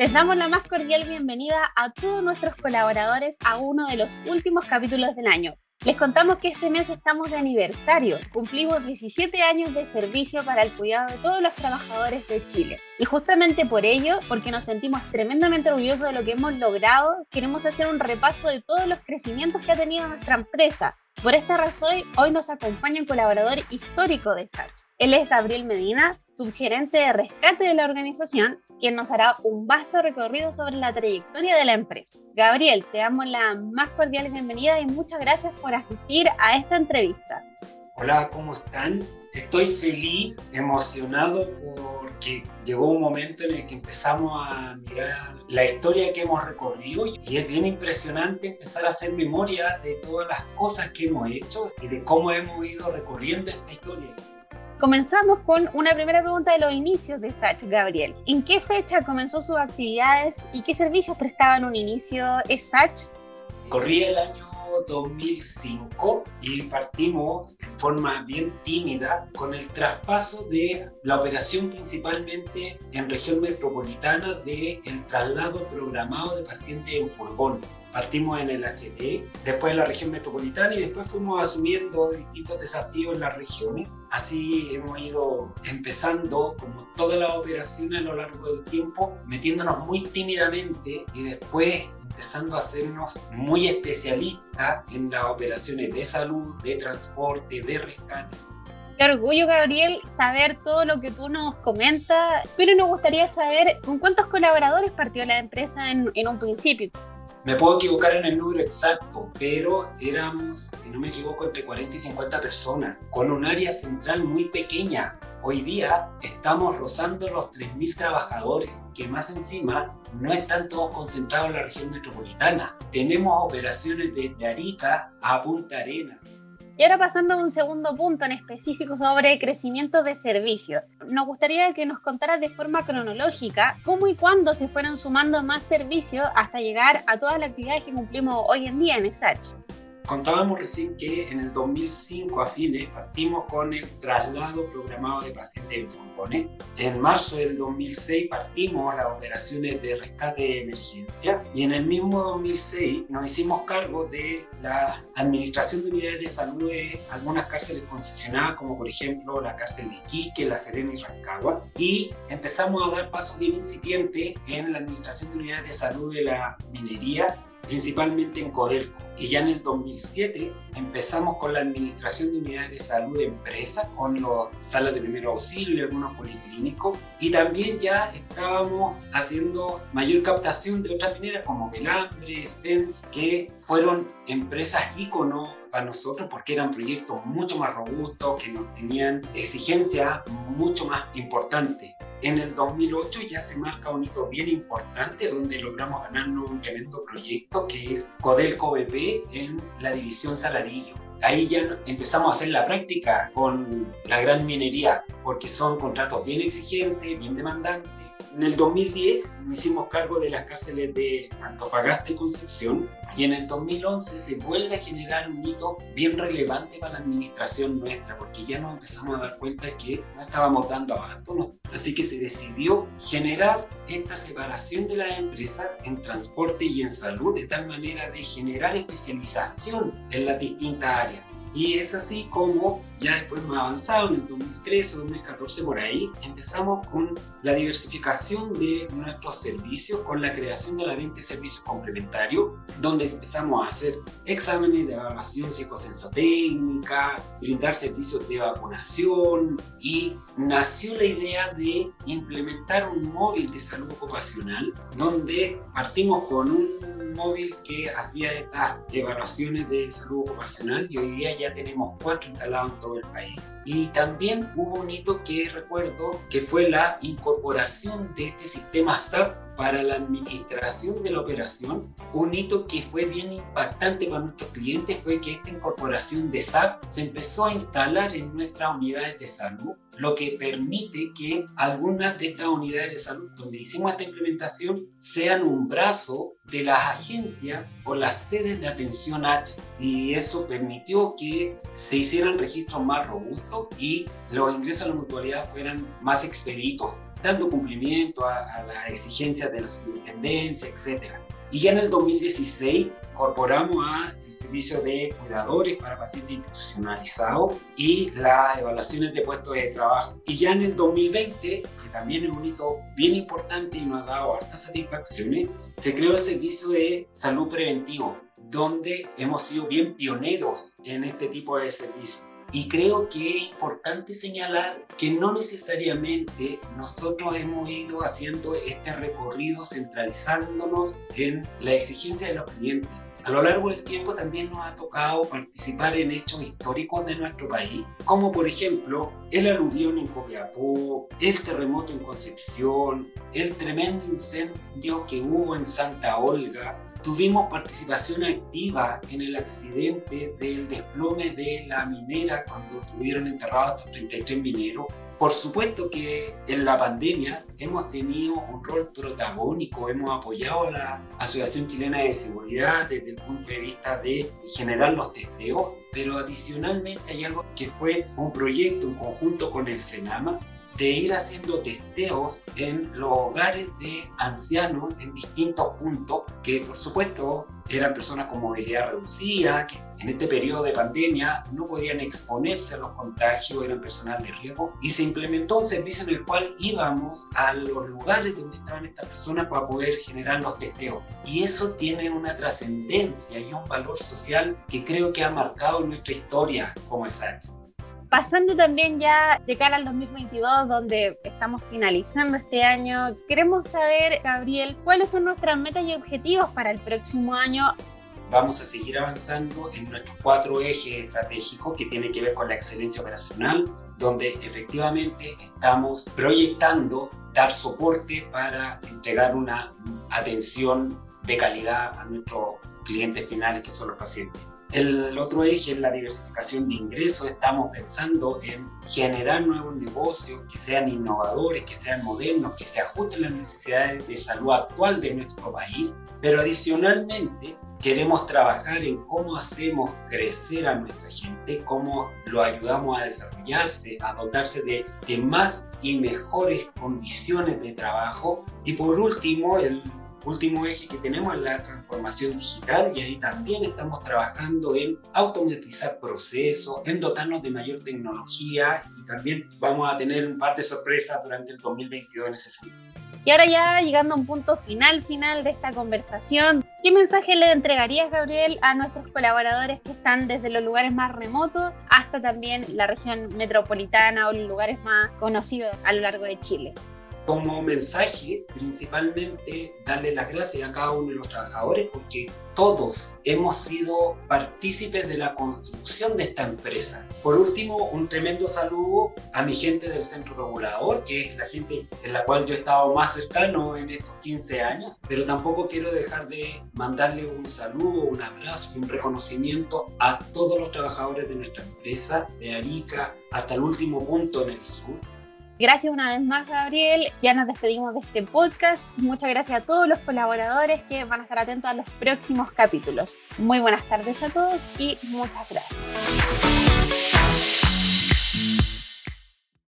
Les damos la más cordial bienvenida a todos nuestros colaboradores a uno de los últimos capítulos del año. Les contamos que este mes estamos de aniversario. Cumplimos 17 años de servicio para el cuidado de todos los trabajadores de Chile. Y justamente por ello, porque nos sentimos tremendamente orgullosos de lo que hemos logrado, queremos hacer un repaso de todos los crecimientos que ha tenido nuestra empresa. Por esta razón, hoy nos acompaña un colaborador histórico de SACH. Él es Gabriel Medina, subgerente de rescate de la organización quien nos hará un vasto recorrido sobre la trayectoria de la empresa. Gabriel, te damos la más cordial bienvenida y muchas gracias por asistir a esta entrevista. Hola, ¿cómo están? Estoy feliz, emocionado porque llegó un momento en el que empezamos a mirar la historia que hemos recorrido y es bien impresionante empezar a hacer memoria de todas las cosas que hemos hecho y de cómo hemos ido recorriendo esta historia. Comenzamos con una primera pregunta de los inicios de SACH, Gabriel. ¿En qué fecha comenzó sus actividades y qué servicios prestaba en un inicio SACH? Corría el año 2005 y partimos en forma bien tímida con el traspaso de la operación principalmente en región metropolitana de el traslado programado de pacientes en furgón. Partimos en el HD, después en la región metropolitana y después fuimos asumiendo distintos desafíos en las regiones. Así hemos ido empezando como todas las operaciones a lo largo del tiempo, metiéndonos muy tímidamente y después empezando a hacernos muy especialistas en las operaciones de salud, de transporte, de rescate. Qué orgullo, Gabriel, saber todo lo que tú nos comentas, pero nos gustaría saber con cuántos colaboradores partió la empresa en, en un principio. Me puedo equivocar en el número exacto, pero éramos, si no me equivoco, entre 40 y 50 personas, con un área central muy pequeña. Hoy día estamos rozando los 3.000 trabajadores, que más encima no están todos concentrados en la región metropolitana. Tenemos operaciones desde Arica a Punta Arenas. Y ahora pasando a un segundo punto en específico sobre crecimiento de servicios. Nos gustaría que nos contaras de forma cronológica cómo y cuándo se fueron sumando más servicios hasta llegar a todas las actividades que cumplimos hoy en día en ESACH. Contábamos recién que en el 2005 a fines partimos con el traslado programado de pacientes en furgones. En marzo del 2006 partimos las operaciones de rescate de emergencia y en el mismo 2006 nos hicimos cargo de la administración de unidades de salud de algunas cárceles concesionadas como por ejemplo la cárcel de Iquique, La Serena y Rancagua y empezamos a dar pasos bien incipientes en la administración de unidades de salud de la minería principalmente en Codelco. Y ya en el 2007 empezamos con la administración de unidades de salud de empresas, con las salas de primer auxilio y algunos policlínicos. Y también ya estábamos haciendo mayor captación de otras mineras como Velambre, Stens, que fueron empresas ícono para nosotros porque eran proyectos mucho más robustos, que nos tenían exigencias mucho más importantes. En el 2008 ya se marca un hito bien importante donde logramos ganarnos un tremendo proyecto que es Codelco BP en la división Saladillo. Ahí ya empezamos a hacer la práctica con la gran minería porque son contratos bien exigentes, bien demandantes en el 2010 nos hicimos cargo de las cárceles de Antofagasta y Concepción y en el 2011 se vuelve a generar un hito bien relevante para la administración nuestra porque ya nos empezamos a dar cuenta que no estábamos dando abasto, así que se decidió generar esta separación de la empresa en transporte y en salud de tal manera de generar especialización en las distintas áreas. Y es así como ya después más avanzado, en el 2013 o 2014 por ahí, empezamos con la diversificación de nuestros servicios, con la creación de la 20 servicios complementarios, donde empezamos a hacer exámenes de evaluación psicosensotécnica, brindar servicios de vacunación y nació la idea de implementar un móvil de salud ocupacional, donde partimos con un móvil que hacía estas evaluaciones de salud ocupacional y hoy día ya tenemos cuatro instalados en todo el país. Y también hubo un hito que recuerdo que fue la incorporación de este sistema SAP para la administración de la operación, un hito que fue bien impactante para nuestros clientes fue que esta incorporación de SAP se empezó a instalar en nuestras unidades de salud, lo que permite que algunas de estas unidades de salud donde hicimos esta implementación sean un brazo de las agencias o las sedes de atención H y eso permitió que se hicieran registros más robustos y los ingresos a la mutualidad fueran más expeditos dando cumplimiento a, a las exigencias de la superintendencia, etc. Y ya en el 2016 incorporamos a el servicio de cuidadores para pacientes institucionalizados y las evaluaciones de puestos de trabajo. Y ya en el 2020, que también es un hito bien importante y nos ha dado hartas satisfacciones, se creó el servicio de salud preventivo, donde hemos sido bien pioneros en este tipo de servicios. Y creo que es importante señalar que no necesariamente nosotros hemos ido haciendo este recorrido centralizándonos en la exigencia de los clientes. A lo largo del tiempo también nos ha tocado participar en hechos históricos de nuestro país, como por ejemplo el aluvión en Copiapó, el terremoto en Concepción, el tremendo incendio que hubo en Santa Olga, Tuvimos participación activa en el accidente del desplome de la minera cuando estuvieron enterrados estos 33 mineros. Por supuesto que en la pandemia hemos tenido un rol protagónico, hemos apoyado a la Asociación Chilena de Seguridad desde el punto de vista de generar los testeos, pero adicionalmente hay algo que fue un proyecto en conjunto con el Senama de ir haciendo testeos en los hogares de ancianos en distintos puntos, que por supuesto eran personas con movilidad reducida, que en este periodo de pandemia no podían exponerse a los contagios, eran personal de riesgo, y se implementó un servicio en el cual íbamos a los lugares donde estaban estas personas para poder generar los testeos. Y eso tiene una trascendencia y un valor social que creo que ha marcado nuestra historia como ESACH. Pasando también ya de cara al 2022, donde estamos finalizando este año, queremos saber, Gabriel, cuáles son nuestras metas y objetivos para el próximo año. Vamos a seguir avanzando en nuestros cuatro ejes estratégicos que tienen que ver con la excelencia operacional, donde efectivamente estamos proyectando dar soporte para entregar una atención de calidad a nuestros clientes finales, que son los pacientes. El otro eje es la diversificación de ingresos. Estamos pensando en generar nuevos negocios que sean innovadores, que sean modernos, que se ajusten a las necesidades de salud actual de nuestro país. Pero adicionalmente queremos trabajar en cómo hacemos crecer a nuestra gente, cómo lo ayudamos a desarrollarse, a dotarse de, más y mejores condiciones de trabajo. Y por último, el último eje que tenemos es la transformación digital y ahí también estamos trabajando en automatizar procesos, en dotarnos de mayor tecnología y también vamos a tener un par de sorpresas durante el 2022 en ese sentido. Y ahora ya llegando a un punto final, final de esta conversación, ¿qué mensaje le entregarías, Gabriel, a nuestros colaboradores que están desde los lugares más remotos hasta también la región metropolitana o los lugares más conocidos a lo largo de Chile? Como mensaje principalmente darle las gracias a cada uno de los trabajadores porque todos hemos sido partícipes de la construcción de esta empresa. Por último, un tremendo saludo a mi gente del centro regulador, que es la gente en la cual yo he estado más cercano en estos 15 años, pero tampoco quiero dejar de mandarle un saludo, un abrazo y un reconocimiento a todos los trabajadores de nuestra empresa, de Arica hasta el último punto en el sur Gracias una vez más, Gabriel. Ya nos despedimos de este podcast. Muchas gracias a todos los colaboradores que van a estar atentos a los próximos capítulos. Muy buenas tardes a todos y muchas gracias.